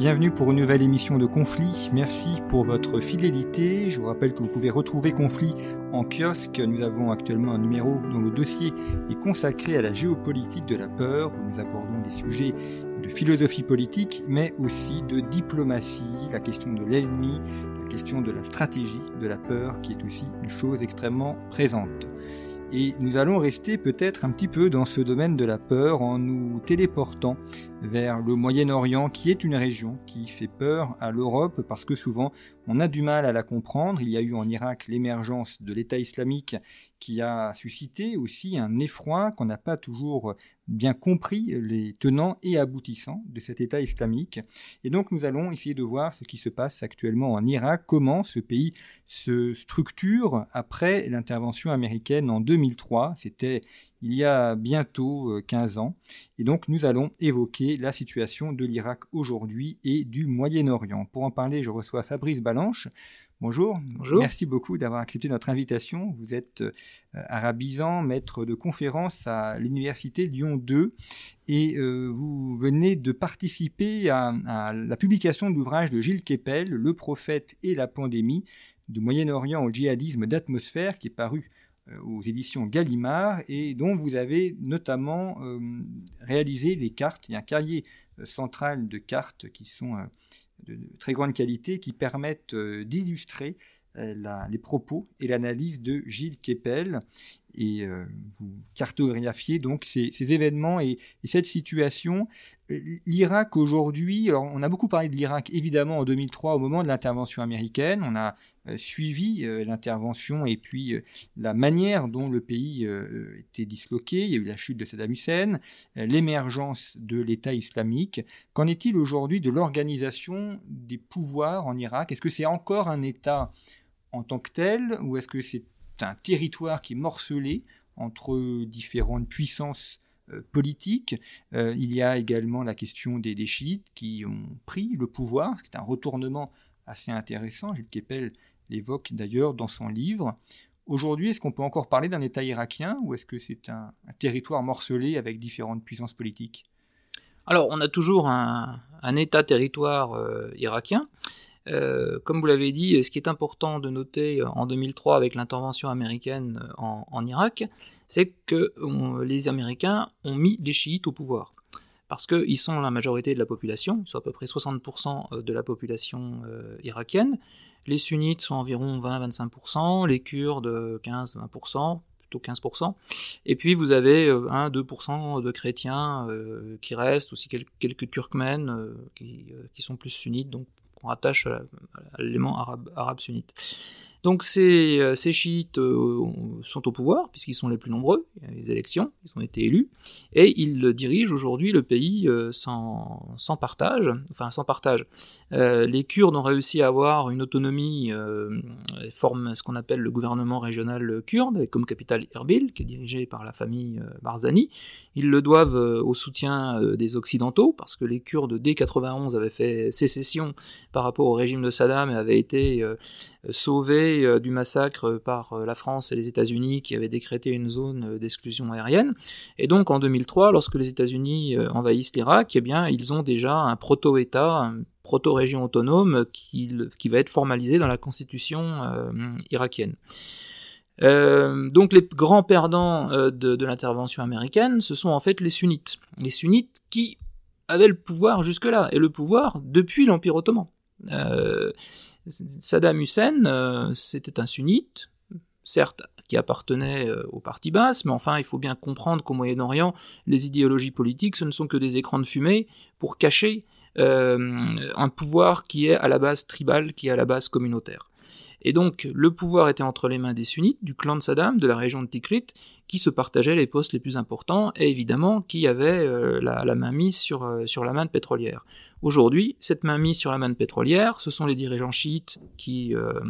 Bienvenue pour une nouvelle émission de Conflit. Merci pour votre fidélité. Je vous rappelle que vous pouvez retrouver Conflit en kiosque. Nous avons actuellement un numéro dont le dossier est consacré à la géopolitique de la peur, nous abordons des sujets de philosophie politique, mais aussi de diplomatie, la question de l'ennemi, la question de la stratégie de la peur, qui est aussi une chose extrêmement présente. Et nous allons rester peut-être un petit peu dans ce domaine de la peur en nous téléportant vers le Moyen-Orient qui est une région qui fait peur à l'Europe parce que souvent on a du mal à la comprendre. Il y a eu en Irak l'émergence de l'État islamique qui a suscité aussi un effroi qu'on n'a pas toujours bien compris les tenants et aboutissants de cet État islamique. Et donc nous allons essayer de voir ce qui se passe actuellement en Irak, comment ce pays se structure après l'intervention américaine en 2003. C'était il y a bientôt 15 ans. Et donc nous allons évoquer la situation de l'Irak aujourd'hui et du Moyen-Orient. Pour en parler, je reçois Fabrice Balanche. Bonjour. Bonjour. Merci beaucoup d'avoir accepté notre invitation. Vous êtes euh, arabisant, maître de conférence à l'université Lyon 2 et euh, vous venez de participer à, à la publication de l'ouvrage de Gilles Kepel, Le prophète et la pandémie, du Moyen-Orient au djihadisme d'atmosphère, qui est paru euh, aux éditions Gallimard et dont vous avez notamment euh, réalisé les cartes. Il y a un cahier euh, central de cartes qui sont euh, de, très grande qualité qui permettent euh, d'illustrer euh, les propos et l'analyse de Gilles Kepel et euh, vous cartographiez donc ces, événements et, et cette situation. Euh, L'Irak aujourd'hui, on a beaucoup parlé de l'Irak évidemment en 2003 au moment de l'intervention américaine, on a euh, suivi l'intervention et puis la manière dont le pays était disloqué, il y a eu la chute de Saddam Hussein, l'émergence de l'État islamique. Qu'en est-il aujourd'hui de l'organisation des pouvoirs en Irak? Est-ce que c'est encore un État en tant que tel ou est-ce que c'est un territoire qui est morcelé entre différentes puissances euh, politiques Euh, Il y a également la question des, chiites qui ont pris le pouvoir, ce qui est un retournement assez intéressant. Gilles Kepel l'évoque d'ailleurs dans son livre. Aujourd'hui, est-ce qu'on peut encore parler d'un État irakien ou est-ce que c'est un, territoire morcelé avec différentes puissances politiques? Alors, on a toujours un, un État-territoire euh, irakien. Euh, comme vous l'avez dit, ce qui est important de noter euh, en 2003 avec l'intervention américaine euh, en, Irak, c'est que les Américains ont mis les chiites au pouvoir. Parce qu'ils sont la majorité de la population, ils sont à peu près 60% de la population irakienne. Les sunnites sont environ 20-25%, les kurdes 15-20%, plutôt 15%. Et puis vous avez euh, 1-2% de chrétiens qui restent, aussi quel- quelques turkmènes qui, qui sont plus sunnites, donc qu'on rattache à la- à l'élément arabe, arabe sunnite. Donc ces, euh, chiites euh, sont au pouvoir, puisqu'ils sont les plus nombreux, il y a les élections, ils ont été élus, et ils dirigent aujourd'hui le pays euh, sans, partage, enfin sans partage. Les Kurdes ont réussi à avoir une autonomie, forment ce qu'on appelle le gouvernement régional kurde, avec comme capitale Erbil, qui est dirigé par la famille Barzani. Ils le doivent au soutien des Occidentaux, parce que les Kurdes, dès 91, avaient fait sécession par rapport au régime de Saddam et avaient été sauvés euh, du massacre par euh, la France et les États-Unis qui avaient décrété une zone euh, d'exclusion aérienne. Et donc en 2003, lorsque les États-Unis envahissent l'Irak, eh bien ils ont déjà un proto-État, un proto-région autonome qui, qui va être formalisé dans la constitution irakienne. Donc les grands perdants euh, de, l'intervention américaine, ce sont en fait les sunnites. Les sunnites qui avaient le pouvoir jusque-là, et le pouvoir depuis l'Empire ottoman. Saddam Hussein, euh, c'était un sunnite, certes, qui appartenait euh, au parti basse, mais enfin, il faut bien comprendre qu'au Moyen-Orient, les idéologies politiques, ce ne sont que des écrans de fumée pour cacher euh, un pouvoir qui est à la base tribal, qui est à la base communautaire. Et donc, le pouvoir était entre les mains des sunnites, du clan de Saddam, de la région de Tikrit, qui se partageaient les postes les plus importants, et évidemment qui avaient euh, la, main mise sur, euh, la manne pétrolière. Aujourd'hui, cette main mise sur la manne pétrolière, ce sont les dirigeants chiites qui... Euh,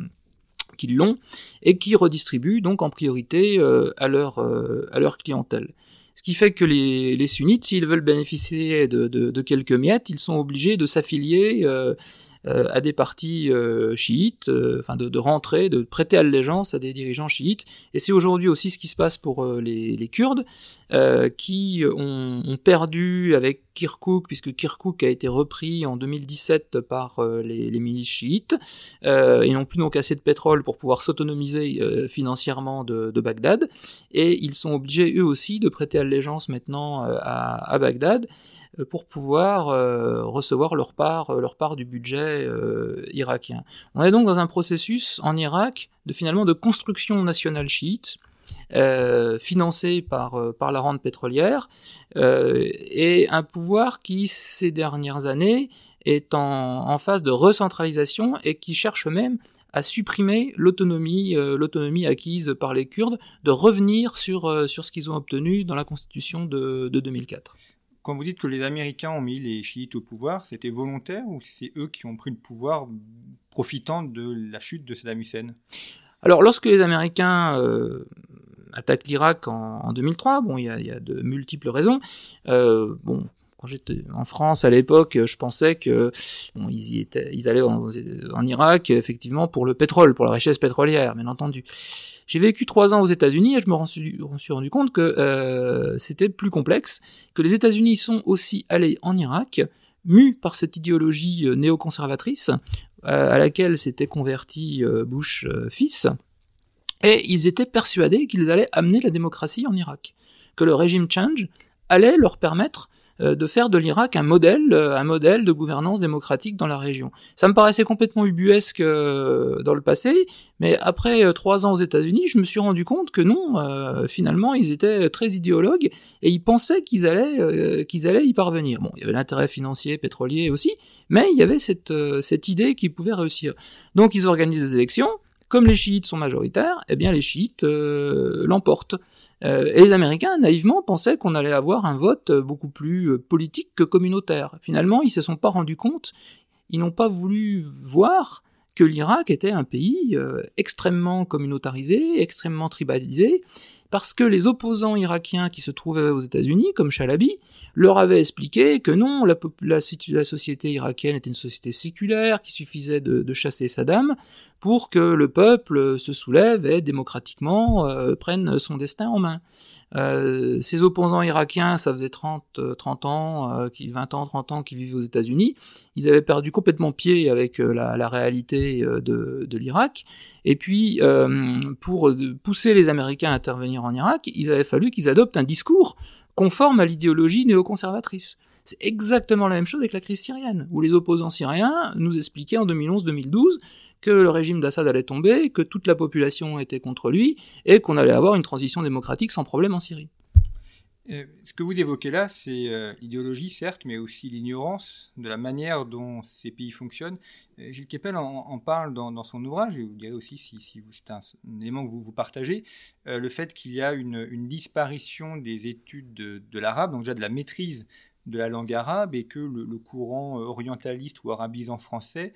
qui l'ont et qui redistribuent donc en priorité à leur à clientèle. Ce qui fait que les, les sunnites, s'ils veulent bénéficier de, quelques miettes, ils sont obligés de s'affilier à des partis euh, chiites, euh, enfin de, de, rentrer, de prêter allégeance à des dirigeants chiites. Et c'est aujourd'hui aussi ce qui se passe pour les, les, Kurdes, qui ont, ont, perdu avec Kirkuk, puisque Kirkuk a été repris en 2017 par les, les, milices chiites. ils n'ont plus donc assez de pétrole pour pouvoir s'autonomiser financièrement de, Bagdad, et ils sont obligés eux aussi de prêter allégeance maintenant à, Bagdad. Euh, pour pouvoir euh, recevoir leur part, euh, leur part du budget irakien. On est donc dans un processus en Irak de finalement de construction nationale chiite. Euh, financé par, par la rente pétrolière, euh, et un pouvoir qui, ces dernières années, est en, en phase de recentralisation et qui cherche même à supprimer l'autonomie, euh, l'autonomie acquise par les Kurdes, de revenir sur, sur ce qu'ils ont obtenu dans la constitution de, de 2004 quand vous dites que les Américains ont mis les chiites au pouvoir, c'était volontaire ou c'est eux qui ont pris le pouvoir profitant de la chute de Saddam Hussein? Alors, lorsque les Américains euh, attaquent l'Irak en, en, 2003, bon, il y, a, de multiples raisons. Euh, bon, quand j'étais en France à l'époque, je pensais que bon, ils, y étaient, ils allaient en, Irak effectivement pour le pétrole, pour la richesse pétrolière, bien entendu. J'ai vécu trois ans aux États-Unis et je me suis, rendu compte que euh, c'était plus complexe, que les États-Unis sont aussi allés en Irak, mus par cette idéologie euh, néoconservatrice euh, à laquelle s'était converti euh, Bush fils, et ils étaient persuadés qu'ils allaient amener la démocratie en Irak, que le régime change allait leur permettre euh, de faire de l'Irak un modèle, euh, un modèle de gouvernance démocratique dans la région. Ça me paraissait complètement ubuesque euh, dans le passé, mais après trois ans aux États-Unis, je me suis rendu compte que non, finalement, ils étaient très idéologues et ils pensaient qu'ils allaient, qu'ils allaient y parvenir. Bon, il y avait l'intérêt financier, pétrolier aussi, mais il y avait cette, cette idée qu'ils pouvaient réussir. Donc, ils organisent des élections. Comme les chiites sont majoritaires, eh bien les chiites l'emportent. Euh, et les Américains, naïvement, pensaient qu'on allait avoir un vote beaucoup plus euh, politique que communautaire. Finalement, ils se sont pas rendus compte, ils n'ont pas voulu voir que l'Irak était un pays euh, extrêmement communautarisé, extrêmement tribalisé, parce que les opposants irakiens qui se trouvaient aux États-Unis, comme Chalabi, leur avaient expliqué que non, la, la, société irakienne était une société séculaire, qu'il suffisait de, de, chasser Saddam pour que le peuple se soulève et démocratiquement euh, prenne son destin en main. Euh, ces opposants irakiens, ça faisait 30, 30 euh, ans, euh, 20 ans, 30 ans qu'ils vivaient aux États-Unis. Ils avaient perdu complètement pied avec euh, la, réalité euh, de, de l'Irak. Et puis, pour pousser les Américains à intervenir en Irak, il avait fallu qu'ils adoptent un discours conforme à l'idéologie néoconservatrice. C'est exactement la même chose avec la crise syrienne, où les opposants syriens nous expliquaient en 2011-2012 que le régime d'Assad allait tomber, que toute la population était contre lui, et qu'on allait avoir une transition démocratique sans problème en Syrie. Euh, ce que vous évoquez là, c'est euh, l'idéologie, certes, mais aussi l'ignorance de la manière dont ces pays fonctionnent. Euh, Gilles Kepel en, parle dans, son ouvrage, et vous direz aussi si, c'est un, élément que vous, partagez, euh, le fait qu'il y a une, disparition des études de, de l'arabe, donc déjà de la maîtrise de la langue arabe, et que le, le courant orientaliste ou arabisant français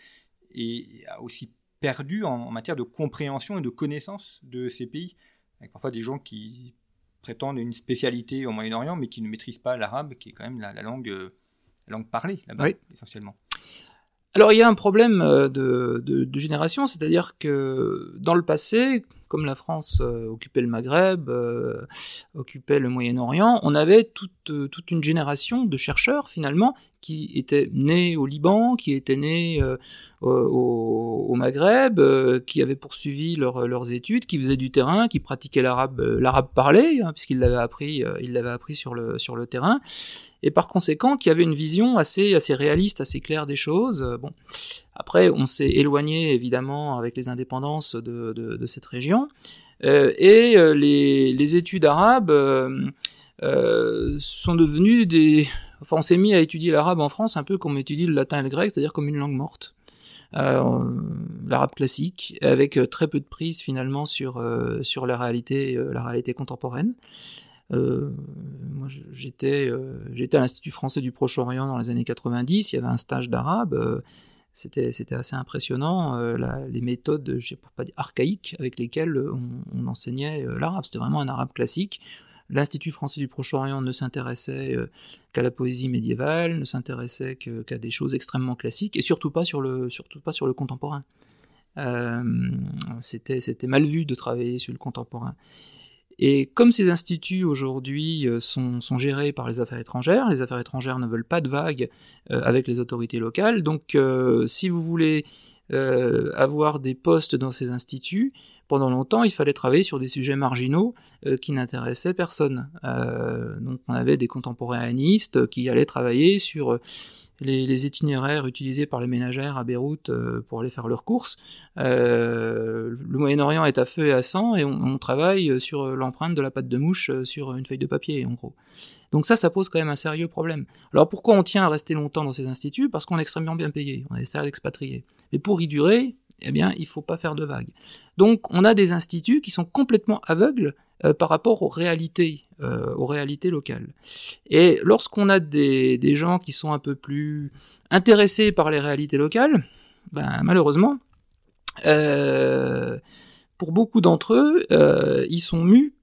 et a aussi perdu en, en, matière de compréhension et de connaissance de ces pays. Avec parfois des gens qui prétendent une spécialité au Moyen-Orient, mais qui ne maîtrisent pas l'arabe, qui est quand même la, la langue, la langue parlée là-bas, oui. essentiellement. Alors il y a un problème de, de, de génération, c'est-à-dire que dans le passé, comme la France euh, occupait le Maghreb, euh, occupait le Moyen-Orient, on avait toute, euh, toute une génération de chercheurs finalement qui étaient nés au Liban, qui étaient nés au, Maghreb, qui avaient poursuivi leur, leurs études, qui faisaient du terrain, qui pratiquaient l'arabe l'arabe parlé, hein, puisqu'ils l'avaient appris, appris sur le sur le terrain, et par conséquent qui avaient une vision assez assez réaliste, assez claire des choses. Bon, après, on s'est éloigné évidemment avec les indépendances de, cette région. Euh, et euh, les, études arabes euh, sont devenues des... Enfin, on s'est mis à étudier l'arabe en France un peu comme étudie le latin et le grec, c'est-à-dire comme une langue morte. l'arabe classique, avec très peu de prise finalement sur sur la réalité la réalité contemporaine. moi, j'étais j'étais à l'Institut français du Proche-Orient dans les années 90. Il y avait un stage d'arabe c'était c'était assez impressionnant euh, les méthodes je sais pas dire archaïques avec lesquelles on, enseignait euh, l'arabe c'était vraiment un arabe classique L'Institut français du Proche-Orient ne s'intéressait euh, qu'à la poésie médiévale, ne s'intéressait qu'à des choses extrêmement classiques, et surtout pas sur le, surtout pas sur le contemporain. c'était, c'était mal vu de travailler sur le contemporain. Et comme ces instituts aujourd'hui euh, sont, gérés par les affaires étrangères, les affaires étrangères ne veulent pas de vagues euh, avec les autorités locales, donc euh, si vous voulez avoir des postes dans ces instituts, pendant longtemps il fallait travailler sur des sujets marginaux qui n'intéressaient personne. donc on avait des contemporanéistes qui allaient travailler sur les, itinéraires utilisés par les ménagères à Beyrouth euh, pour aller faire leurs courses. Euh, le Moyen-Orient est à feu et à sang et on, travaille sur l'empreinte de la patte de mouche euh, sur une feuille de papier, en gros. Donc ça, ça pose quand même un sérieux problème. Alors pourquoi on tient à rester longtemps dans ces instituts? Parce qu'on est extrêmement bien payé, on est salaire d'expatriés. Mais pour y durer, eh bien, il faut pas faire de vagues. Donc, on a des instituts qui sont complètement aveugles euh, par rapport aux réalités, euh, aux réalités locales. Et lorsqu'on a des, des, gens qui sont un peu plus intéressés par les réalités locales, ben malheureusement, euh, pour beaucoup d'entre eux, euh, ils sont mus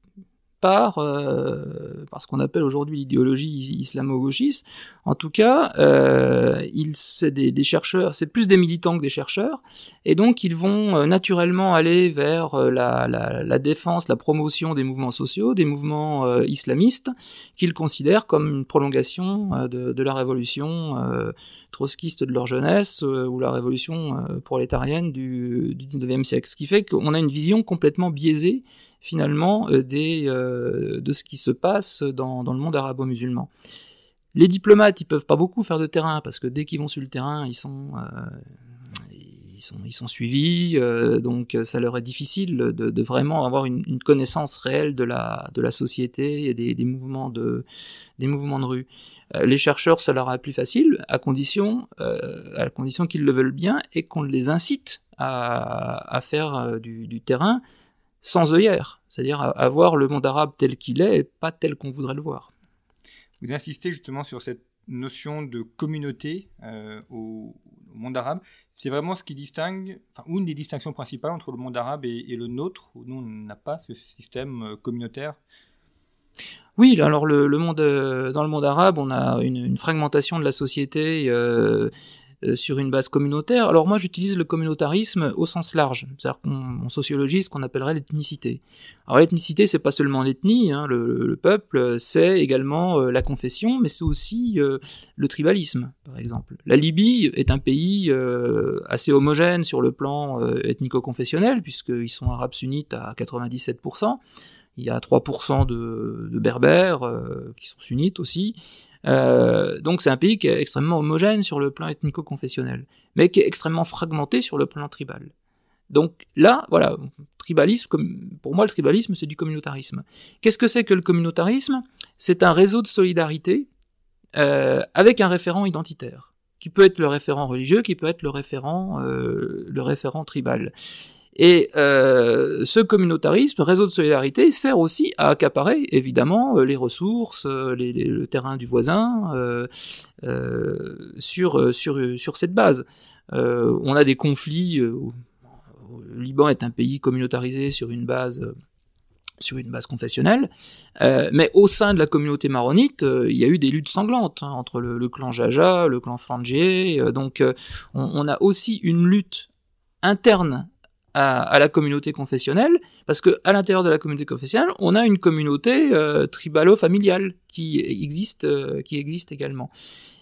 par, euh, par ce qu'on appelle aujourd'hui l'idéologie islamo-gauchiste. En tout cas, euh, ils, c'est des, des, chercheurs, c'est plus des militants que des chercheurs, et donc ils vont euh, naturellement aller vers euh, la, la, la, défense, la promotion des mouvements sociaux, des mouvements euh, islamistes, qu'ils considèrent comme une prolongation de, de, la révolution trotskiste de leur jeunesse ou la révolution prolétarienne du, du 19e siècle. Ce qui fait qu'on a une vision complètement biaisée finalement euh, euh, de ce qui se passe dans, le monde arabo-musulman. Les diplomates, ils peuvent pas beaucoup faire de terrain parce que dès qu'ils vont sur le terrain, ils sont euh, ils sont suivis, donc ça leur est difficile de, vraiment avoir une, connaissance réelle de la de la société et des, des mouvements de des mouvements de rue. les chercheurs, ça leur est plus facile à condition à condition qu'ils le veulent bien et qu'on les incite à, à faire du terrain sans œillère, c'est-à-dire à, voir le monde arabe tel qu'il est et pas tel qu'on voudrait le voir. Vous insistez justement sur cette notion de communauté euh, au, monde arabe. C'est vraiment ce qui distingue, enfin, une des distinctions principales entre le monde arabe et, le nôtre, où nous, on n'a pas ce système euh, communautaire? Oui, alors le, monde, euh, dans le monde arabe, on a une, une fragmentation de la société euh, sur une base communautaire. Alors moi j'utilise le communautarisme au sens large, c'est-à-dire qu'en sociologie ce qu'on appellerait l'ethnicité. Alors l'ethnicité c'est pas seulement l'ethnie, hein, le, peuple, c'est également euh, la confession, mais c'est aussi euh, le tribalisme par exemple. La Libye est un pays assez homogène sur le plan ethnico-confessionnel puisqu'ils sont arabes sunnites à 97%. Il y a 3% de, de berbères qui sont sunnites aussi. Euh, donc c'est un pays qui est extrêmement homogène sur le plan ethnico-confessionnel, mais qui est extrêmement fragmenté sur le plan tribal. Donc là, voilà, tribalisme, pour moi le tribalisme c'est du communautarisme. Qu'est-ce que c'est que le communautarisme? C'est un réseau de solidarité euh, avec un référent identitaire, qui peut être le référent religieux, qui peut être le référent, euh, le référent tribal. Et euh, ce communautarisme, réseau de solidarité, sert aussi à accaparer évidemment euh, les ressources, euh, le terrain du voisin euh, euh, sur, sur, sur cette base. Euh, on a des conflits. le Liban est un pays communautarisé sur une base sur une base confessionnelle, mais au sein de la communauté maronite, il y a eu des luttes sanglantes hein, entre le, clan Jaja, le clan Frangier, donc on, on, a aussi une lutte interne à, la communauté confessionnelle, parce que à l'intérieur de la communauté confessionnelle, on a une communauté euh, tribalo-familiale qui existe, euh, qui existe également.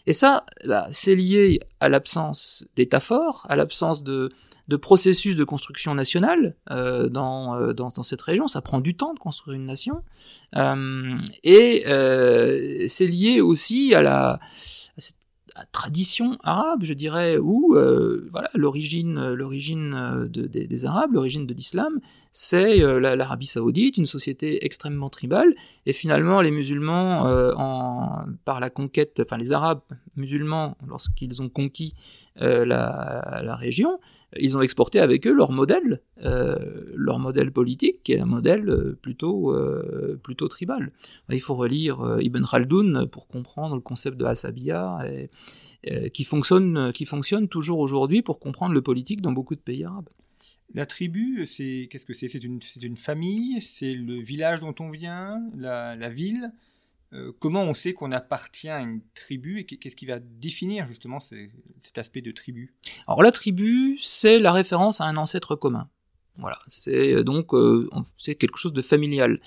Et ça, bah, c'est lié à l'absence d'État fort, à l'absence de, de processus de construction nationale euh, dans, euh, dans, dans, cette région. Ça prend du temps de construire une nation. Euh, et c'est lié aussi à la tradition arabe, je dirais, où euh, voilà l'origine, l'origine euh, de, des, Arabes, l'origine de l'islam, c'est euh, l'Arabie Saoudite, une société extrêmement tribale, et finalement les musulmans, par la conquête, enfin les Arabes musulmans, lorsqu'ils ont conquis euh, la, région, ils ont exporté avec eux leur modèle, euh, leur modèle politique, qui est un modèle plutôt, plutôt tribal. Il faut relire Ibn Khaldoun pour comprendre le concept de Asabiya, qui, fonctionne, qui fonctionne toujours aujourd'hui pour comprendre le politique dans beaucoup de pays arabes. La tribu, c'est qu'est-ce que c'est? C'est une, famille, c'est le village dont on vient, la ville? Euh, comment on sait qu'on appartient à une tribu et qu'est-ce qui va définir justement cet aspect de tribu? Alors la tribu, c'est la référence à un ancêtre commun. Voilà, c'est euh, donc euh, c'est quelque chose de familial.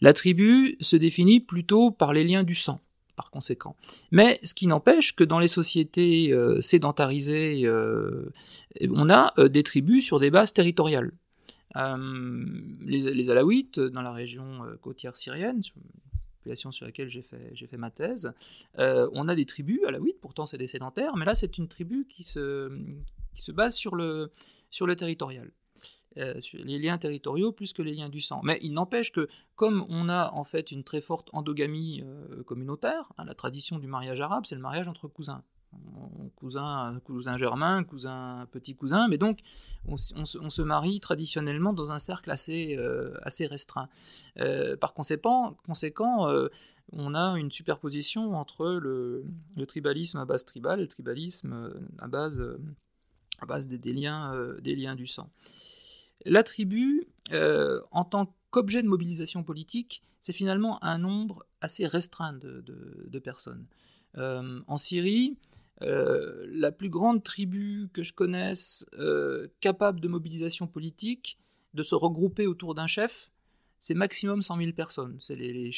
La tribu se définit plutôt par les liens du sang par conséquent. Mais ce qui n'empêche que dans les sociétés sédentarisées, on a des tribus sur des bases territoriales. les, les, Alaouites, dans la région côtière syrienne, sur laquelle j'ai fait, j'ai fait ma thèse. Euh, on a des tribus à la alaouites, pourtant c'est des sédentaires, mais là c'est une tribu qui se, qui se base sur le, sur le territorial. Euh, sur les liens territoriaux plus que les liens du sang. Mais il n'empêche que, comme on a en fait une très forte endogamie euh, communautaire, hein, la tradition du mariage arabe, c'est le mariage entre cousins cousin, cousin germain, cousin petit cousin, mais donc on, se marie traditionnellement dans un cercle assez, euh, assez restreint. Euh, par conséquent, conséquent euh, on a une superposition entre le, tribalisme à base tribale et le tribalisme à base, à base des, liens, des liens du sang. La tribu, en tant qu'objet de mobilisation politique, c'est finalement un nombre assez restreint de, de personnes. en Syrie, euh, la plus grande tribu que je connaisse euh, capable de mobilisation politique, de se regrouper autour d'un chef, c'est maximum 100 000 personnes. C'est les, les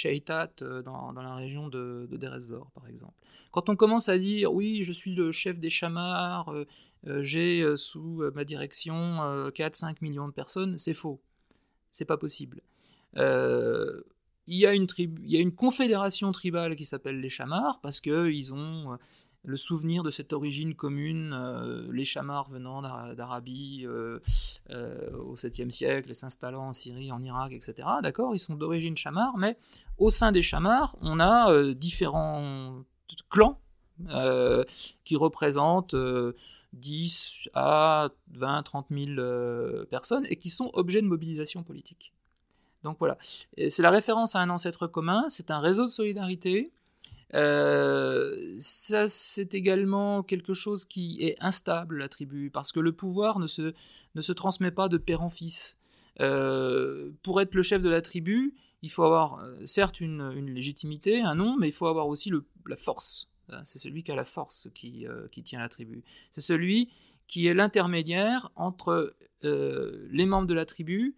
euh, dans, la région de, de par exemple. Quand on commence à dire oui, je suis le chef des chamars, j'ai sous ma direction 4-5 millions de personnes, c'est faux. C'est pas possible. il y, a une tribu, il y a une confédération tribale qui s'appelle les chamars parce qu'ils ont le souvenir de cette origine commune, euh, les chamars venant d'Arabie euh, euh, au 7e siècle, s'installant en Syrie, en Irak, etc. D'accord, ils sont d'origine chamar, mais au sein des chamars, on a différents clans qui représentent 10 à 20, 30 000 personnes et qui sont objets de mobilisation politique. Donc voilà, c'est la référence à un ancêtre commun, c'est un réseau de solidarité euh, ça, c'est également quelque chose qui est instable, la tribu, parce que le pouvoir ne se, ne se transmet pas de père en fils. Euh, pour être le chef de la tribu, il faut avoir euh, certes une, légitimité, un nom, mais il faut avoir aussi le, la force. C'est celui qui a la force qui, qui tient la tribu. C'est celui qui est l'intermédiaire entre les membres de la tribu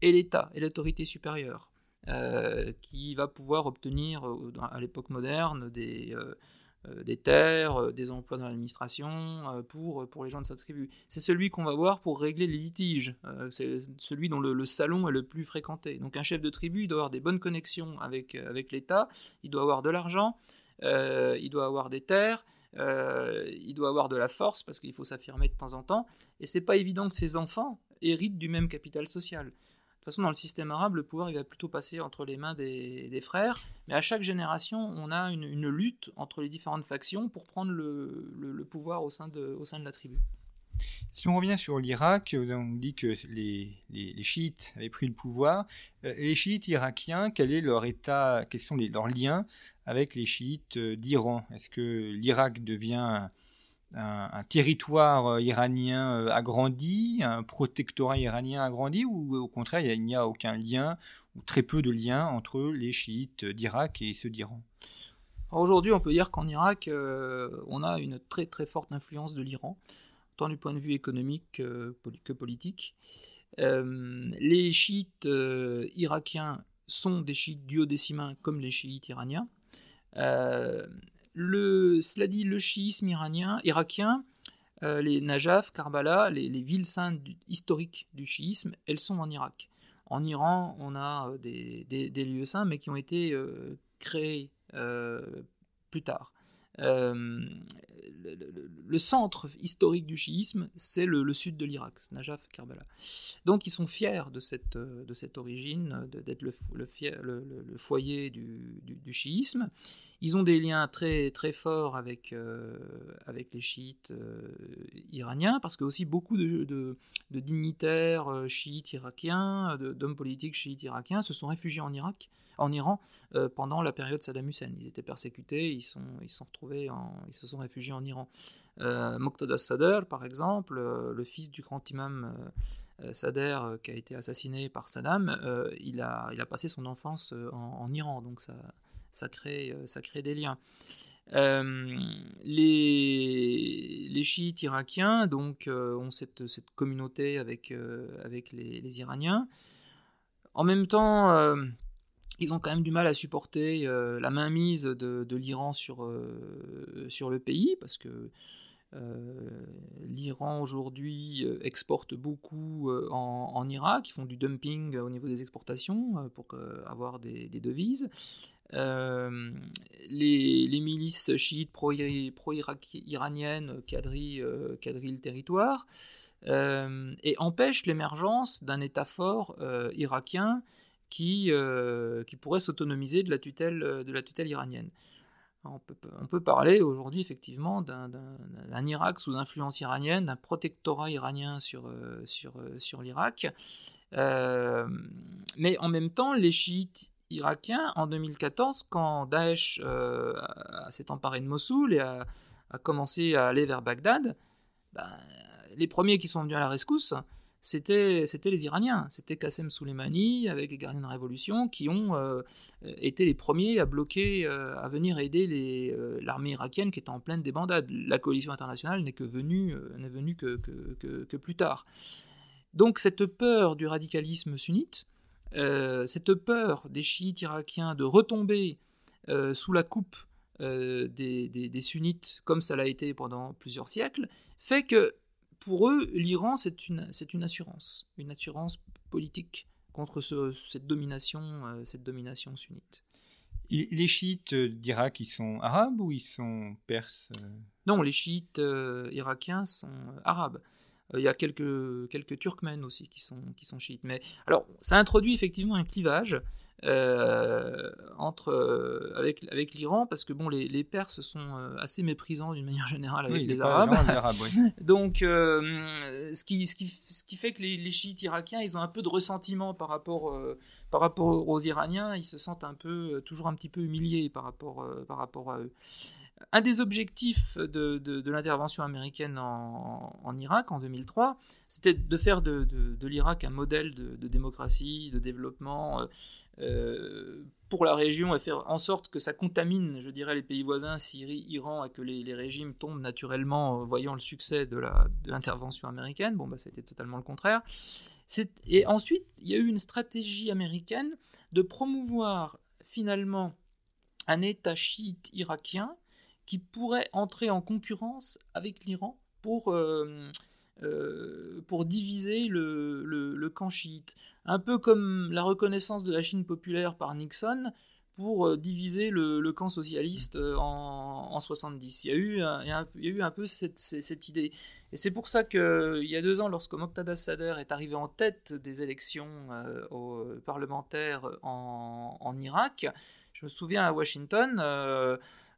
et l'État et l'autorité supérieure. Euh, qui va pouvoir obtenir euh, à l'époque moderne des, euh, terres, des emplois dans l'administration pour, pour les gens de sa tribu. C'est celui qu'on va voir pour régler les litiges, c'est celui dont le, salon est le plus fréquenté. Donc un chef de tribu, il doit avoir des bonnes connexions avec, avec l'État, il doit avoir de l'argent, il doit avoir des terres, il doit avoir de la force parce qu'il faut s'affirmer de temps en temps, et c'est pas évident que ses enfants héritent du même capital social. De toute façon, dans le système arabe, le pouvoir il va plutôt passer entre les mains des, frères, mais à chaque génération, on a une, lutte entre les différentes factions pour prendre le, pouvoir au sein, de, au sein de la tribu. Si on revient sur l'Irak, on dit que les, chiites avaient pris le pouvoir. Euh, les chiites irakiens, quel est leur état, quels sont leurs liens avec les chiites euh, d'Iran? Est-ce que l'Irak devient un, territoire euh, iranien euh, agrandi, un protectorat iranien agrandi, ou au contraire, il n'y a, aucun lien, ou très peu de lien entre les chiites d'Irak et ceux d'Iran? Aujourd'hui, on peut dire qu'en Irak, euh, on a une très très forte influence de l'Iran, tant du point de vue économique que, politique. les chiites irakiens sont des chiites duodécimains comme les chiites iraniens cela dit, le chiisme iranien, irakien, euh, les Najaf, Karbala, les, villes saintes historiques du chiisme, elles sont en Irak. En Iran, on a euh, des, lieux saints, mais qui ont été euh, créés plus tard. Le, centre historique du chiisme, c'est le, sud de l'Irak, Najaf, Karbala. Donc ils sont fiers de cette, euh, de cette origine, d'être le, foyer du, du, chiisme. Ils ont des liens très, très forts avec, euh, avec les chiites euh, iraniens, parce que aussi beaucoup de, de, dignitaires chiites irakiens, d'hommes politiques chiites irakiens se sont réfugiés en Irak, en Iran, pendant la période Saddam Hussein. Ils étaient persécutés, ils, sont, ils, sont retrouvés en, ils se sont réfugiés en Iran. Euh, Moqtada Sadr, par exemple, euh, le fils du grand imam euh, Sadr qui a été assassiné par Saddam, il, a, il a passé son enfance en, Iran, donc ça, ça, crée, ça crée des liens. les, chiites irakiens donc, ont cette, communauté avec, avec les, Iraniens. En même temps, ils ont quand même du mal à supporter la mainmise de, l'Iran sur, sur le pays, parce que euh, L'Iran aujourd'hui euh, exporte beaucoup euh, en, Irak, ils font du dumping au niveau des exportations pour avoir des, devises. les, milices chiites pro-iraniennes quadrillent, le territoire et empêchent l'émergence d'un État fort irakien qui, qui pourrait s'autonomiser de, la tutelle, de la tutelle iranienne. On peut, parler aujourd'hui effectivement d'un Irak sous influence iranienne, d'un protectorat iranien sur, euh, sur, euh, sur l'Irak. Euh, mais en même temps, les chiites irakiens, en 2014, quand Daesh s'est emparé de Mossoul et a, commencé à aller vers Bagdad, ben, les premiers qui sont venus à la rescousse, c'était les Iraniens, c'était Qassem Soleimani avec les gardiens de révolution qui ont euh, été les premiers à bloquer, euh, à venir aider euh, l'armée irakienne qui était en pleine débandade. La coalition internationale n'est que venue, n'est venue que, que, plus tard. Donc cette peur du radicalisme sunnite, cette peur des chiites irakiens de retomber sous la coupe des, des, des, sunnites comme ça l'a été pendant plusieurs siècles, fait que pour eux, l'Iran, c'est une, c'est une assurance, une assurance politique contre cette, domination, euh, cette domination sunnite. Les chiites d'Irak, ils sont arabes ou ils sont perses euh? Non, les chiites euh, irakiens sont arabes. Il y a quelques, quelques Turkmènes aussi qui sont, qui sont chiites. Mais alors, ça introduit effectivement un clivage euh, entre, euh, avec, avec l'Iran, parce que bon, les, les Perses sont euh, assez méprisants d'une manière générale avec les, Arabes. Donc, ce, qui, ce, qui, ce qui fait que les, les, chiites irakiens, ils ont un peu de ressentiment par rapport, par rapport aux Iraniens, ils se sentent un peu, toujours un petit peu humiliés par rapport, par rapport à eux. Un des objectifs de, de, de l'intervention américaine en, en, Irak en 2003, c'était de faire de, de l'Irak un modèle de, démocratie, de développement pour la région et faire en sorte que ça contamine, je dirais, les pays voisins, Syrie, Iran, et que les, régimes tombent naturellement, euh, voyant le succès de l'intervention américaine. Bon, bah, ça a été totalement le contraire. Et ensuite, il y a eu une stratégie américaine de promouvoir finalement un État chiite irakien qui pourrait entrer en concurrence avec l'Iran pour, euh, pour diviser le, le, camp chiite un peu comme la reconnaissance de la Chine populaire par Nixon pour euh, diviser le, camp socialiste euh, en, en, 70. Il y, a eu, il, y a, eu un peu cette, cette, idée. Et c'est pour ça qu'il y a deux ans, lorsque Moqtada Sadr est arrivé en tête des élections euh, parlementaires en, en, Irak, je me souviens à Washington, euh,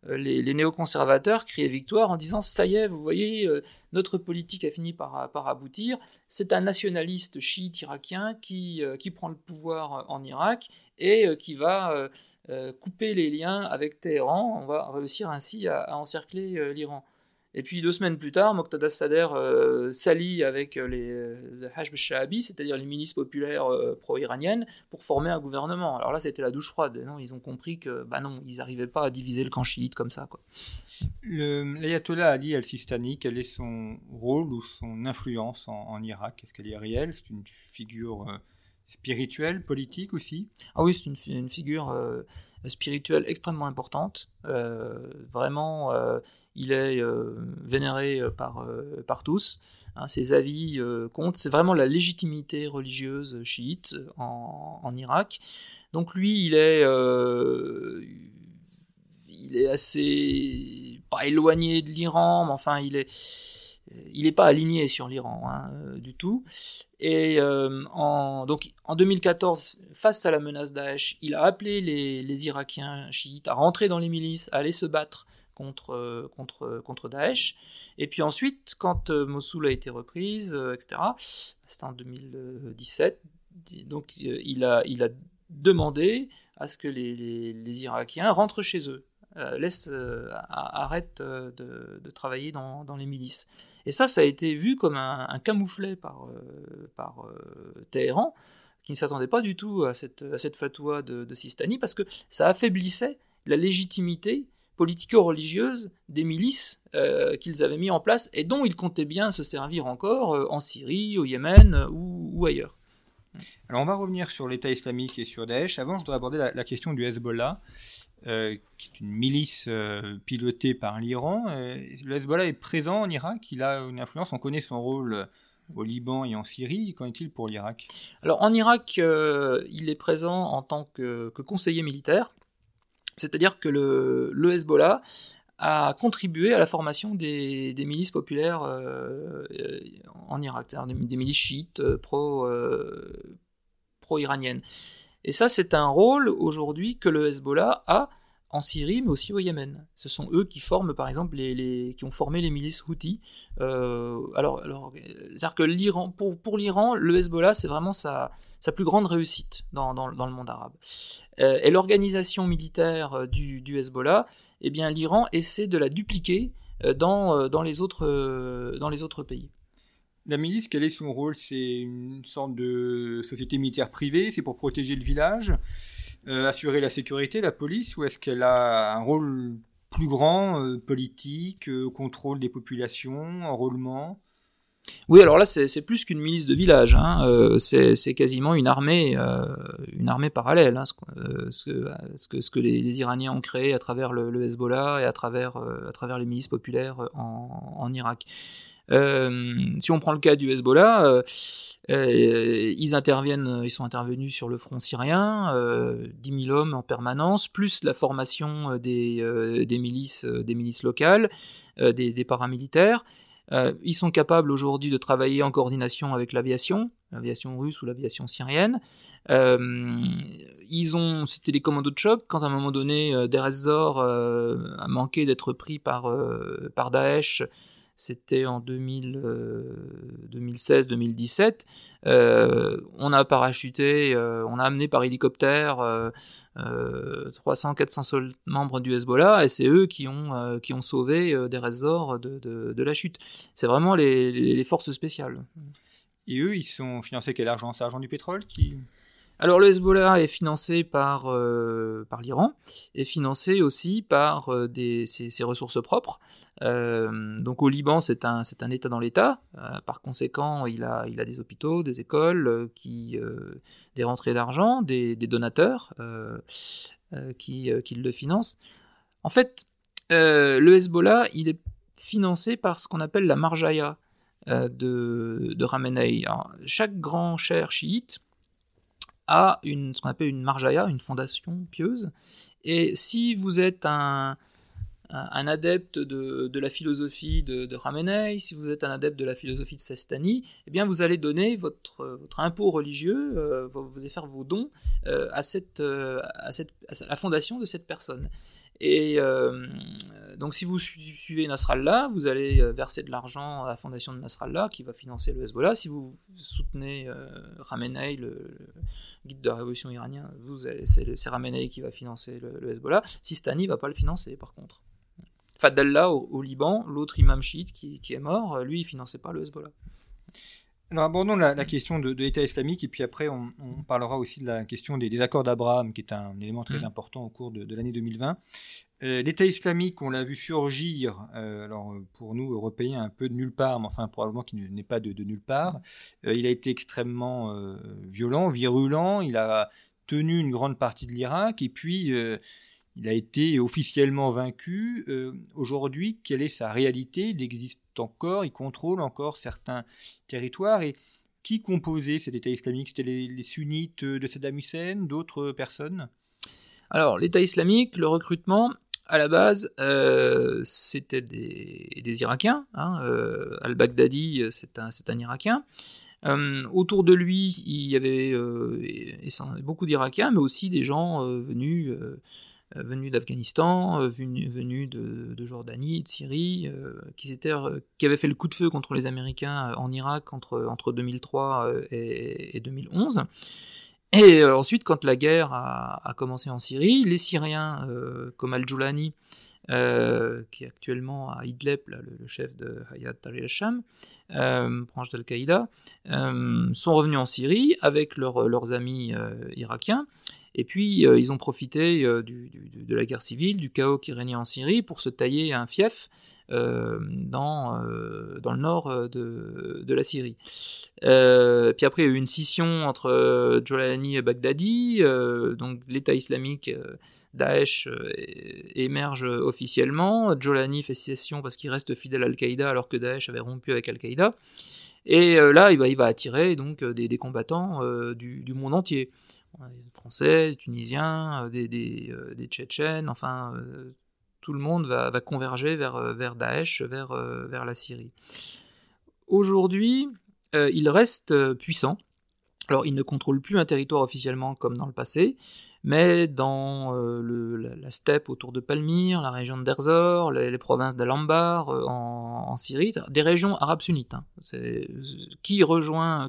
les, néoconservateurs criaient victoire en disant ça y est, vous voyez, euh, notre politique a fini par, par aboutir. C'est un nationaliste chiite irakien qui, euh, qui prend le pouvoir en Irak et qui va couper les liens avec Téhéran. On va réussir ainsi à encercler l'Iran. Et puis deux semaines plus tard, Moqtada Sader euh, s'allie avec euh, les euh, Hashb Shahabi, c'est-à-dire les milices populaires pro-iraniennes, pour former un gouvernement. Alors là, c'était la douche froide. Non, ils ont compris que, bah non, ils n'arrivaient pas à diviser le camp chiite comme ça. L'ayatollah Ali al-Sistani, quel est son rôle ou son influence en, en Irak? Est-ce qu'elle est réelle? C'est une figure spirituelle, politique aussi Ah oui, c'est une, figure euh, spirituelle extrêmement importante. Euh, vraiment, euh, il est vénéré par, par tous. Hein, ses avis comptent. C'est vraiment la légitimité religieuse chiite en, en Irak. Donc lui, il est, il est assez pas éloigné de l'Iran, mais enfin, il est, il n'est pas aligné sur l'Iran hein, euh, du tout. Et euh, en, donc en 2014, face à la menace Daesh, il a appelé les, les Irakiens chiites à rentrer dans les milices, à aller se battre contre, euh, contre, contre Daesh. Et puis ensuite, quand Mossoul a été reprise, etc., c'était en 2017, donc il a, il a demandé à ce que les, les, les Irakiens rentrent chez eux. Euh, laisse, euh, arrête euh, de, travailler dans, les milices. Et ça, ça a été vu comme un, camouflet par, par Téhéran, qui ne s'attendait pas du tout à cette, fatwa de, Sistani, parce que ça affaiblissait la légitimité politico-religieuse des milices qu'ils avaient mis en place et dont ils comptaient bien se servir encore en Syrie, au Yémen ou, ailleurs. Alors on va revenir sur l'État islamique et sur Daesh. Avant, je dois aborder la question du Hezbollah. Euh, qui est une milice euh, pilotée par l'Iran. Euh, le Hezbollah est présent en Irak, il a une influence, on connaît son rôle au Liban et en Syrie. Qu'en est-il pour l'Irak? Alors en Irak, il est présent en tant que, conseiller militaire, c'est-à-dire que le, Hezbollah a contribué à la formation des, milices populaires en Irak, des, des, milices chiites pro, pro-iraniennes. Et ça, c'est un rôle aujourd'hui que le Hezbollah a en Syrie, mais aussi au Yémen. Ce sont eux qui forment, par exemple, les, qui ont formé les milices Houthis. Euh, alors, c'est-à-dire que l'Iran, pour, l'Iran, le Hezbollah, c'est vraiment sa, plus grande réussite dans, le monde arabe. Euh, et l'organisation militaire du, du Hezbollah, eh bien, l'Iran essaie de la dupliquer euh, dans les autres pays. La milice, quel est son rôle? C'est une sorte de société militaire privée, c'est pour protéger le village, euh, assurer la sécurité, la police, ou est-ce qu'elle a un rôle plus grand, euh, politique, euh, contrôle des populations, enrôlement? Oui, alors là, c'est plus qu'une milice de village. Hein. c'est quasiment une armée, une armée parallèle. Hein, ce, que, les, Iraniens ont créé à travers le, Hezbollah et à travers, les milices populaires en Irak. Euh, si on prend le cas du Hezbollah, euh, euh, ils interviennent, ils sont intervenus sur le front syrien, 10 000 hommes en permanence, plus la formation des, milices, des milices locales, des, paramilitaires. ils sont capables aujourd'hui de travailler en coordination avec l'aviation, l'aviation russe ou l'aviation syrienne. ils ont, c'était des commandos de choc. Quand à un moment donné, euh, a manqué d'être pris par par Daesh, c'était en 2016-2017. Euh, euh, on a parachuté, euh, on a amené par hélicoptère 300-400 membres du Hezbollah et c'est eux qui ont, qui ont sauvé des résorts de, de, la chute. C'est vraiment les, les, forces spéciales. Et eux, ils sont financés quel argent? C'est l'argent du pétrole qui... Alors le Hezbollah est financé par, euh, l'Iran, et financé aussi par euh, ses, ressources propres. Euh, donc au Liban, c'est un, c'est État dans l'État. par conséquent, il a, des hôpitaux, des écoles, des rentrées d'argent, des, des donateurs qui, qui le financent. En fait, le Hezbollah, il est financé par ce qu'on appelle la marjaya de, de Ramenei. chaque grand cher chiite a une, ce qu'on appelle une marjaya, une fondation pieuse. Et si vous êtes un, un adepte de, de, la philosophie de, de Ramenei, si vous êtes un adepte de la philosophie de Sestani, eh bien vous allez donner votre, votre impôt religieux, euh, vous, allez faire vos dons euh, à, cette, euh, à, cette, à la fondation de cette personne. Et euh, donc si vous suivez Nasrallah, vous allez euh, verser de l'argent à la fondation de Nasrallah qui va financer le Hezbollah. Si vous soutenez euh, Ramenei, le, guide de la révolution iranien, c'est Ramenei qui va financer le, Hezbollah. Sistani va pas le financer par contre. Fadallah au, Liban, l'autre imam chiite qui, qui, est mort, lui il finançait pas le Hezbollah. Alors abordons la, question de, l'État islamique et puis après on, parlera aussi de la question des, accords d'Abraham qui est un élément très mm. important au cours de, l'année 2020. Euh, L'État islamique, on l'a vu surgir, euh, alors pour nous Européens un peu de nulle part, mais enfin probablement qu'il n'est pas de, nulle part. Euh, il a été extrêmement violent, virulent, il a tenu une grande partie de l'Irak et puis il a été officiellement vaincu. Aujourd'hui, quelle est sa réalité? Il existe encore, il contrôle encore certains territoires. Et qui composait cet État islamique? C'était les, sunnites de Saddam Hussein, d'autres personnes? Alors, l'État islamique, le recrutement, à la base, euh, c'était des, Irakiens. Hein, euh, Al-Baghdadi, c'est un, Irakien. Euh, autour de lui, il y avait beaucoup d'Irakiens, mais aussi des gens venus, venus d'Afghanistan, venus, venus de, Jordanie, de Syrie, qui, étaient, qui avaient fait le coup de feu contre les Américains en Irak entre, entre 2003 et, et 2011. Et euh, ensuite, quand la guerre a, a, commencé en Syrie, les Syriens, euh, comme Al-Joulani, euh, qui est actuellement à Idlib, le, chef de Hayat al-Sham, euh, branche d'Al-Qaïda, sont revenus en Syrie avec leurs amis irakiens. Et puis, ils ont profité de la guerre civile, du chaos qui régnait en Syrie, pour se tailler un fief euh, dans, euh, dans le nord euh, de, la Syrie. puis après, il y a eu une scission entre Jolani et Baghdadi, donc l'État islamique, Daesh émerge officiellement. Jolani fait scission parce qu'il reste fidèle à Al-Qaïda alors que Daesh avait rompu avec Al-Qaïda. Et là, il va, attirer donc des, combattants du, monde entier. Français, Tunisiens, des, des, des Tchétchènes, enfin tout le monde va, converger vers, euh, Daesh, vers, euh, vers la Syrie. Aujourd'hui, euh, il reste puissant. Alors, il ne contrôle plus un territoire officiellement comme dans le passé, mais dans la, steppe autour de Palmyre, la région de Derzor, les, provinces d'Al-Anbar en, Syrie, des régions arabes sunnites. Hein. qui rejoint,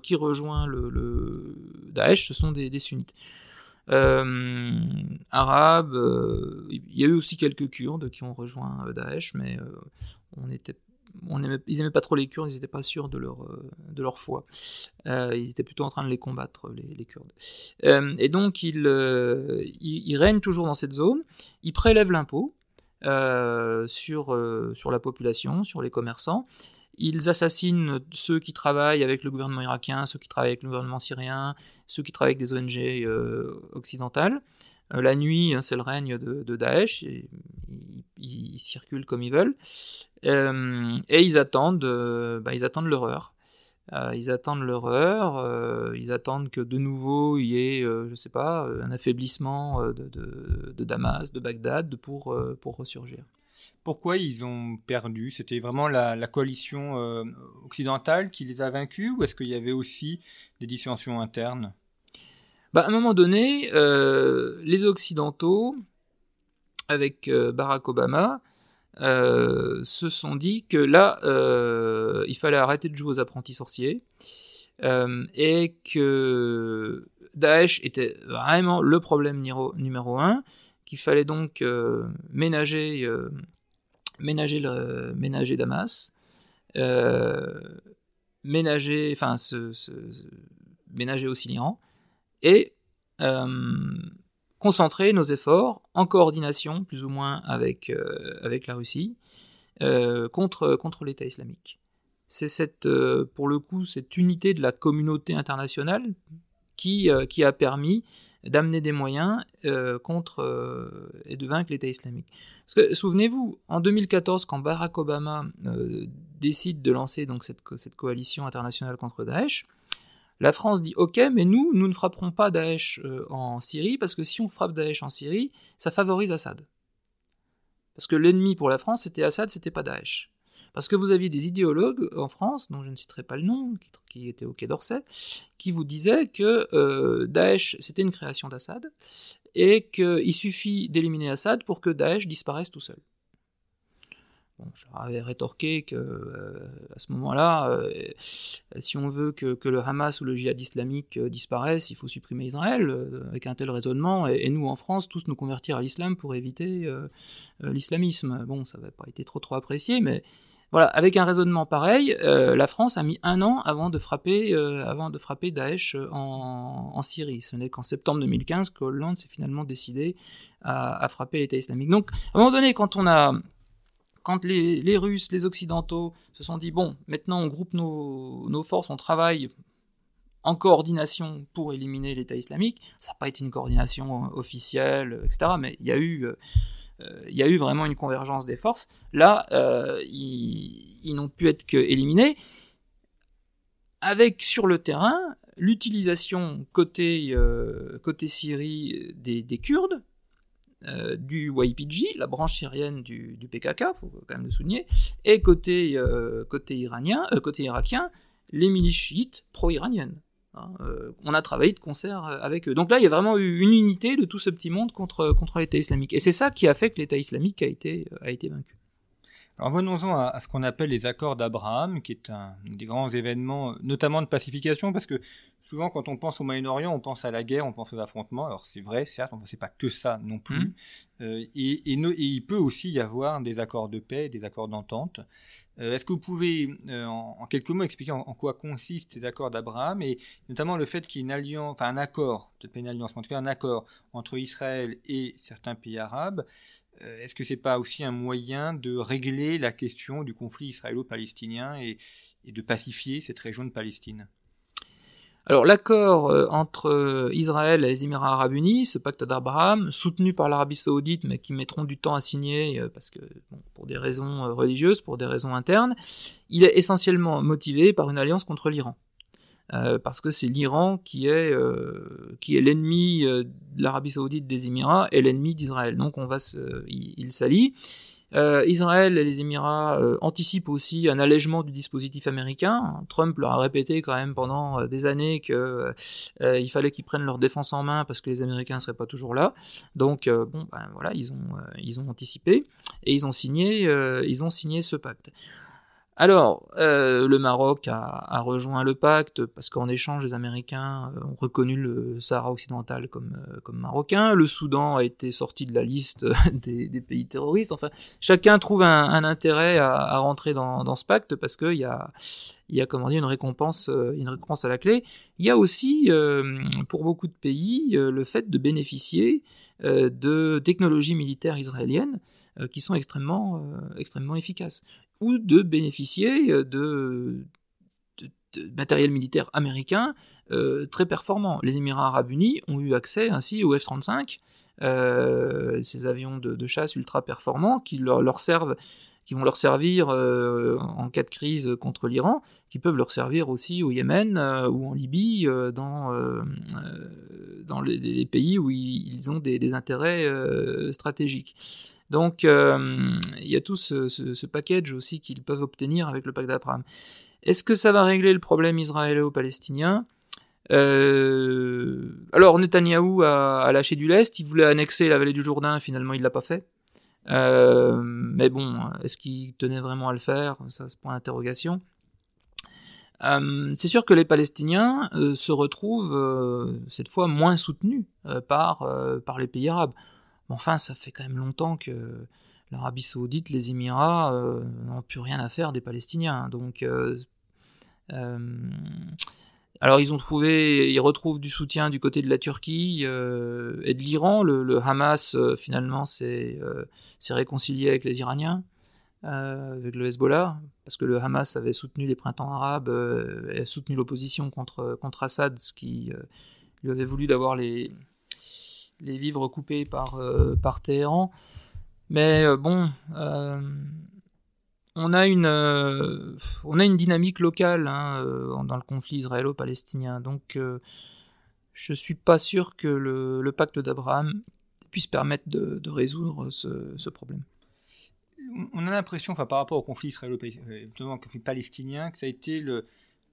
le, Daesh, ce sont des, sunnites euh, arabes. Euh, il y a eu aussi quelques Kurdes qui ont rejoint euh, Daesh, mais euh, on était on aimait, ils n'aimaient pas trop les Kurdes, ils n'étaient pas sûrs de leur, de leur foi. Euh, ils étaient plutôt en train de les combattre, les, Kurdes. Euh, et donc, ils, ils, règnent toujours dans cette zone. Ils prélèvent l'impôt sur, sur la population, sur les commerçants. Ils assassinent ceux qui travaillent avec le gouvernement irakien, ceux qui travaillent avec le gouvernement syrien, ceux qui travaillent avec des ONG euh, occidentales. Euh, la nuit, hein, c'est le règne de, Daesh, ils, circulent comme ils veulent, euh, et ils attendent, bah, ils attendent l'horreur. ils attendent ils attendent que de nouveau il y ait, je sais pas, un affaiblissement de, de Damas, de Bagdad, pour, pour ressurgir. Pourquoi ils ont perdu? C'était vraiment la, coalition euh, occidentale qui les a vaincus ou est-ce qu'il y avait aussi des dissensions internes? Bah, À un moment donné, euh, les Occidentaux, avec euh, Barack Obama, se sont dit que là, il fallait arrêter de jouer aux apprentis sorciers et que Daesh était vraiment le problème numéro un, qu'il fallait donc ménager ménager, le, ménager Damas, euh, ménager, enfin, aussi l'Iran, et euh, concentrer nos efforts en coordination, plus ou moins avec, euh, la Russie, contre, contre l'État islamique. C'est cette, pour le coup, cette unité de la communauté internationale qui, qui a permis d'amener des moyens contre et de vaincre l'État islamique. Parce que souvenez-vous, en 2014, quand Barack Obama euh, décide de lancer cette, cette coalition internationale contre Daesh, la France dit ok, mais nous, nous ne frapperons pas Daesh euh, en Syrie parce que si on frappe Daesh en Syrie, ça favorise Assad. Parce que l'ennemi pour la France c'était Assad, c'était pas Daesh. Parce que vous aviez des idéologues en France, dont je ne citerai pas le nom, qui, étaient au Quai d'Orsay, qui vous disaient que euh, Daesh c'était une création d'Assad et qu'il suffit d'éliminer Assad pour que Daesh disparaisse tout seul. Bon, J'avais rétorqué que euh, à ce moment-là, euh, si on veut que, que, le Hamas ou le djihad islamique euh, disparaisse, il faut supprimer Israël avec un tel raisonnement, et, nous en France, tous nous convertir à l'islam pour éviter l'islamisme. Bon, ça n'avait pas été trop trop apprécié, mais voilà, avec un raisonnement pareil, la France a mis un an avant de frapper, avant de frapper Daesh euh, en, Syrie. Ce n'est qu'en septembre 2015 que Hollande s'est finalement décidé à, frapper l'État islamique. Donc, à un moment donné, quand on a, quand les, Russes, les Occidentaux se sont dit bon, maintenant on groupe nos, forces, on travaille en coordination pour éliminer l'État islamique. Ça n'a pas été une coordination officielle, etc. Mais il y a eu euh, il y a eu vraiment une convergence des forces. Là, euh, ils, n'ont pu être qu'éliminés. Avec sur le terrain l'utilisation côté, euh, côté Syrie des, Kurdes, du YPG, la branche syrienne du, du PKK, faut quand même le souligner, et côté côté iranien, côté irakien, les milices chiites pro-iraniennes. Hein, on a travaillé de concert avec eux. Donc là, il y a vraiment eu une unité de tout ce petit monde contre, l'État islamique. Et c'est ça qui a fait que l'État islamique a été vaincu. Alors venons-en à, ce qu'on appelle les accords d'Abraham, qui est un des grands événements, notamment de pacification, parce que souvent quand on pense au Moyen-Orient, on pense à la guerre, on pense aux affrontements. Alors c'est vrai, certes, on ne sait pas que ça non plus. Mmh. Euh, et, il peut aussi y avoir des accords de paix, des accords d'entente. Euh, est-ce que vous pouvez, euh, en, quelques mots, expliquer en, quoi consistent ces accords d'Abraham et notamment le fait qu'il y ait une alliance, enfin un accord, peut-être pas une alliance, mais en tout cas un accord entre Israël et certains pays arabes? Est-ce que c'est pas aussi un moyen de régler la question du conflit israélo-palestinien et, de pacifier cette région de Palestine? Alors l'accord euh, entre euh, Israël et les Émirats arabes unis, ce pacte d'Abraham, soutenu par l'Arabie saoudite, mais qui mettront du temps à signer, parce que pour des raisons religieuses, pour des raisons internes, il est essentiellement motivé par une alliance contre l'Iran. Euh, parce que c'est l'Iran qui est euh, est l'ennemi euh, de l'Arabie Saoudite des Émirats et l'ennemi d'Israël. Donc on va se, il. Israël et les Émirats anticipent aussi un allègement du dispositif américain. Trump leur a répété quand même pendant des années que il fallait qu'ils prennent leur défense en main parce que les Américains ne seraient pas toujours là. Donc bon ben voilà ils ont ils ont anticipé et ils ont signé ils ont signé ce pacte. Alors, euh, le Maroc a, rejoint le pacte parce qu'en échange, les Américains euh, ont reconnu le Sahara occidental comme, euh, comme marocain. Le Soudan a été sorti de la liste des, pays terroristes. Enfin, chacun trouve un, intérêt à, rentrer dans, ce pacte parce qu'il y a, y a comment dire, une récompense, une récompense à la clé. Il y a aussi, pour beaucoup de pays, le fait de bénéficier de technologies militaires israéliennes qui sont extrêmement, extrêmement efficaces ou de bénéficier euh, de, matériel militaire américain euh, très performant. Les Émirats arabes unis ont eu accès ainsi aux F-35, euh, ces avions de, chasse ultra performants qui leur, servent qui vont leur servir en cas de crise contre l'Iran, qui peuvent leur servir aussi au Yémen ou en Libye, dans, dans les, pays où ils, ont des intérêts stratégiques. Donc euh, il y a tout ce, package aussi qu'ils peuvent obtenir avec le pacte d'Abraham. Est-ce que ça va régler le problème israélo-palestinien? Euh, alors Netanyahou a, lâché du lest, il voulait annexer la vallée du Jourdain, finalement il l'a pas fait. Euh, mais bon, est-ce qu'il tenait vraiment à le faire? Ça, c'est point d'interrogation. c'est sûr que les Palestiniens se retrouvent cette fois moins soutenus par les pays arabes enfin, ça fait quand même longtemps que l'Arabie Saoudite, les Émirats euh, n'ont plus rien à faire des Palestiniens. Donc, euh, euh, alors ils ont trouvé, ils retrouvent du soutien du côté de la Turquie et de l'Iran. Le, Hamas finalement s'est réconcilié avec les Iraniens. avec le Hezbollah, parce que le Hamas avait soutenu les printemps arabes, et soutenu l'opposition contre, contre Assad, ce qui lui avait voulu d'avoir les, les vivres coupés par, euh, par Téhéran. Mais euh, bon, euh, on, a une, on a une dynamique locale hein, dans le conflit israélo-palestinien. Donc je suis pas sûr que le, pacte d'Abraham puisse permettre de, résoudre ce, problème. On a l'impression, enfin, par rapport au conflit israélo-palestinien, que ça a été le,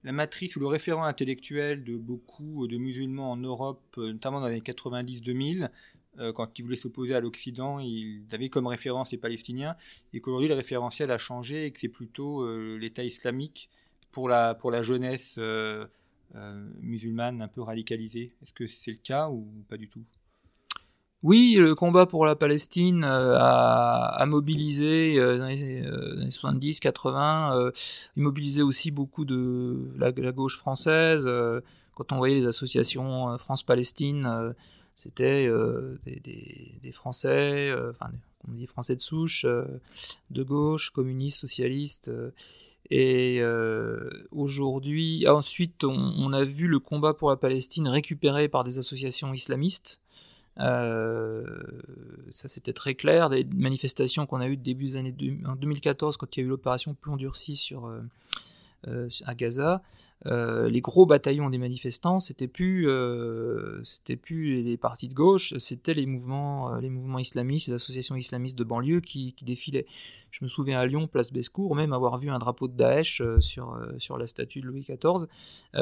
la matrice ou le référent intellectuel de beaucoup de musulmans en Europe, euh, notamment dans les années 90-2000, euh, quand ils voulaient s'opposer à l'Occident, ils avaient comme référence les Palestiniens, et qu'aujourd'hui le référentiel a changé et que c'est plutôt euh, l'État islamique pour la, pour la jeunesse musulmane un peu radicalisée. Est-ce que c'est le cas ou pas du tout? Oui, le combat pour la Palestine euh, a, mobilisé euh, dans les, 70, 80, euh, il aussi beaucoup de la, gauche française. quand on voyait les associations France-Palestine, c'était des, Français, enfin, on dit Français de souche, de gauche, communistes, socialistes. Et aujourd'hui, ensuite, on, on, a vu le combat pour la Palestine récupéré par des associations islamistes. Euh, ça c'était très clair, des manifestations qu'on a eues début des années en 2014 quand il y a eu l'opération Plomb durci sur, euh, à Gaza. euh, les gros bataillons des manifestants, c'était plus, euh, c'était plus les partis de gauche, c'était les mouvements, euh, les mouvements islamistes, les associations islamistes de banlieue qui, défilaient. Je me souviens à Lyon, place Bescourt, même avoir vu un drapeau de Daesh sur sur la statue de Louis XIV,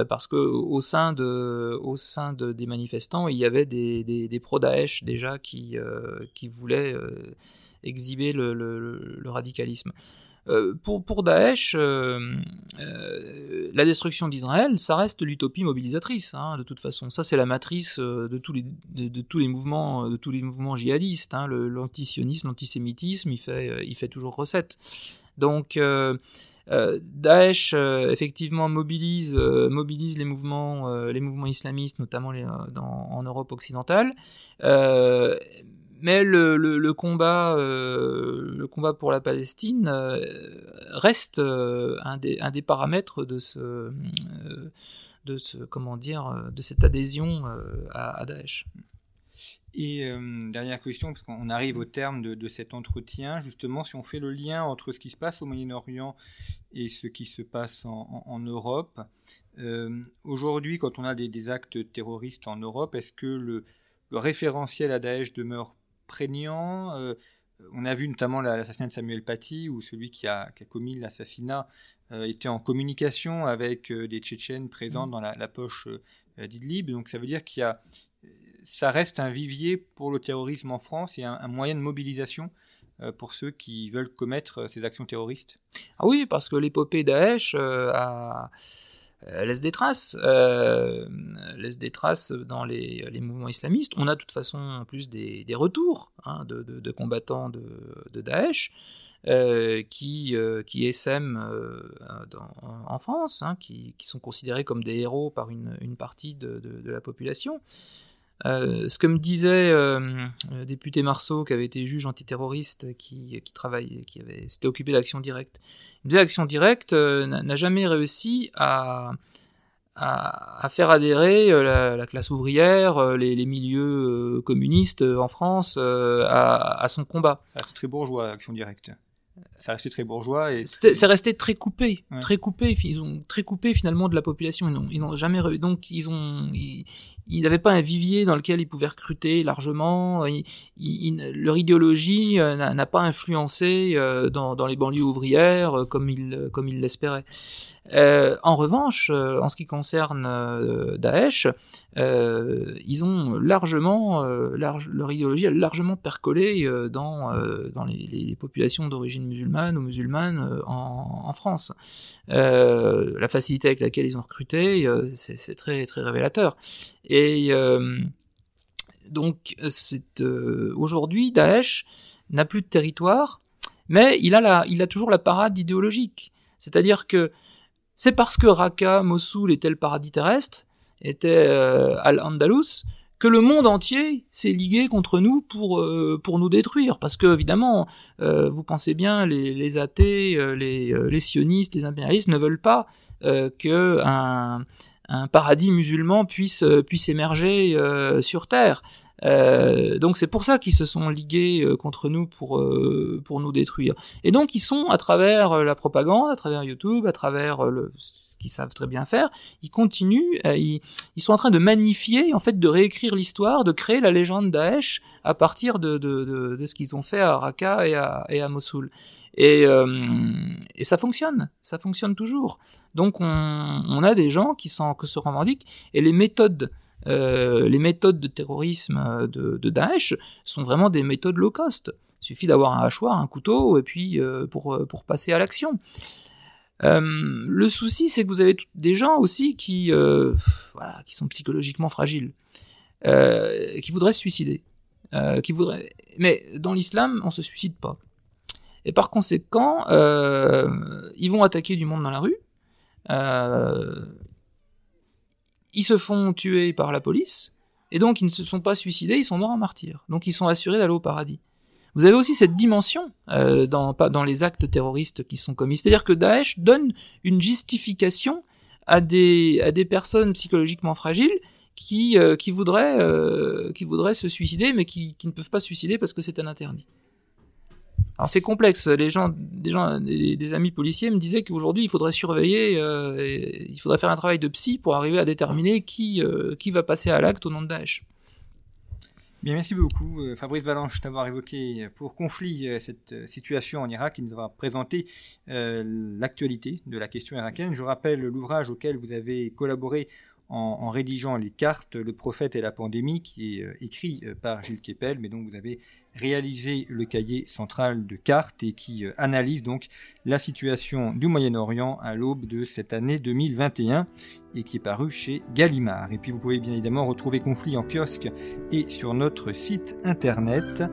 parce que au sein de, au sein de, des manifestants, il y avait des, pro-Daesh déjà qui qui voulaient exhiber le radicalisme. Euh, pour, Daesh, euh, euh, la destruction d'Israël, ça reste l'utopie mobilisatrice, hein, de toute façon. Ça, c'est la matrice de tous les, mouvements, de tous les mouvements djihadistes. Hein. L'antisionisme, l'antisémitisme, il fait, toujours recette. Donc, Daesh effectivement mobilise les mouvements islamistes notamment en Europe occidentale mais le, combat, euh, le combat pour la Palestine euh, reste euh, un, des, paramètres de ce, de ce, comment dire, de cette adhésion à, Daesh. Et dernière question, parce qu'on arrive au terme de, cet entretien, justement, si on fait le lien entre ce qui se passe au Moyen-Orient et ce qui se passe en, Europe, aujourd'hui, quand on a des, des, actes terroristes en Europe, est-ce que le, le référentiel à Daesh demeure prégnant. Euh, on a vu notamment l'assassinat de Samuel Paty, où celui qui a, commis l'assassinat euh, était en communication avec euh, des Tchétchènes présents mmh. dans la, poche d'Idlib. Donc ça veut dire qu'il y a, ça reste un vivier pour le terrorisme en France et un, moyen de mobilisation pour ceux qui veulent commettre ces actions terroristes. Ah oui, parce que l'épopée Daesh a euh, laisse des traces, euh, laisse des traces dans les, mouvements islamistes. On a de toute façon plus des, retours hein, de, combattants de, de Daesh euh, qui, euh, qui essaiment euh, dans, en France, hein, qui, qui, sont considérés comme des héros par une partie de, la population. Euh, ce que me disait euh, le député Marceau, qui avait été juge antiterroriste, qui, qui qui avait s'était occupé d'action directe, il me disait Action directe euh, n'a jamais réussi à, à, à, faire adhérer la, la classe ouvrière, les, les milieux communistes en France à, à, son combat. C'est très bourgeois, Action directe ça restait très bourgeois et c'est resté très coupé ouais. très coupé ils ont très coupé finalement de la population ils n'ont jamais donc ils ont ils n'avaient pas un vivier dans lequel ils pouvaient recruter largement. leur idéologie euh, n'a pas influencé euh, dans, dans, les banlieues ouvrières euh, comme ils comme ils l'espéraient. Euh, en revanche, en ce qui concerne Daesh, euh, ils ont largement, large, leur idéologie a largement percolé dans, dans les, les populations d'origine musulmane ou musulmane en, en France. la facilité avec laquelle ils ont recruté, c'est très très révélateur. Et euh, donc, euh, aujourd'hui, Daesh n'a plus de territoire, mais il a, la, il a toujours la parade idéologique. C'est-à-dire que c'est parce que Raqqa, Mossoul était le paradis terrestre, était euh, Al-Andalus, que le monde entier s'est ligué contre nous pour euh, pour nous détruire parce que évidemment euh, vous pensez bien les, les athées euh, les, les sionistes les impérialistes ne veulent pas que un un paradis musulman puisse euh, puisse émerger euh, sur terre. Euh, donc c'est pour ça qu'ils se sont ligués euh, contre nous pour pour nous détruire. Et donc ils sont à travers la propagande, à travers YouTube, à travers le qu'ils savent très bien faire, ils continuent, euh, ils, ils, sont en train de magnifier, en fait, de réécrire l'histoire, de créer la légende Daesh à partir de, de, de, de ce qu'ils ont fait à Raqqa et à, et à Mossoul. Et, euh, et ça fonctionne, ça fonctionne toujours. Donc on, on a des gens qui, sont, que se revendiquent, et les méthodes euh, les méthodes de terrorisme de, de, Daesh sont vraiment des méthodes low cost. Il suffit d'avoir un hachoir, un couteau, et puis euh, pour, pour passer à l'action. Euh, le souci, c'est que vous avez des gens aussi qui, euh, voilà, qui sont psychologiquement fragiles, euh, qui voudraient se suicider, euh, qui voudraient. Mais dans l'islam, on se suicide pas. Et par conséquent, euh, ils vont attaquer du monde dans la rue. Ils se font tuer par la police, et donc ils ne se sont pas suicidés, ils sont morts en martyrs. Donc ils sont assurés d'aller au paradis. Vous avez aussi cette dimension euh, dans, dans les actes terroristes qui sont commis. C'est-à-dire que Daesh donne une justification à des, à des personnes psychologiquement fragiles qui, euh, qui, voudraient, euh, qui voudraient se suicider, mais qui, qui ne peuvent pas se suicider parce que c'est un interdit. Alors c'est complexe. Les gens, des amis policiers me disaient qu'aujourd'hui il faudrait surveiller, il faudrait faire un travail de psy pour arriver à déterminer qui qui va passer à l'acte au nom de Daesh. Bien, merci beaucoup euh, Fabrice Valanche d'avoir évoqué euh, pour conflit euh, cette situation en Irak et nous avoir présenté l'actualité de la question irakienne. Je rappelle l'ouvrage auquel vous avez collaboré en, rédigeant les cartes, le prophète et la pandémie, qui est euh, écrit euh, par Gilles Kepel, mais dont vous avez réalisé le cahier central de cartes et qui euh, analyse donc la situation du Moyen-Orient à l'aube de cette année 2021 et qui est paru chez Gallimard. Et puis vous pouvez bien évidemment retrouver Conflit en kiosque et sur notre site internet.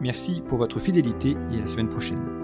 Merci pour votre fidélité et à la semaine prochaine.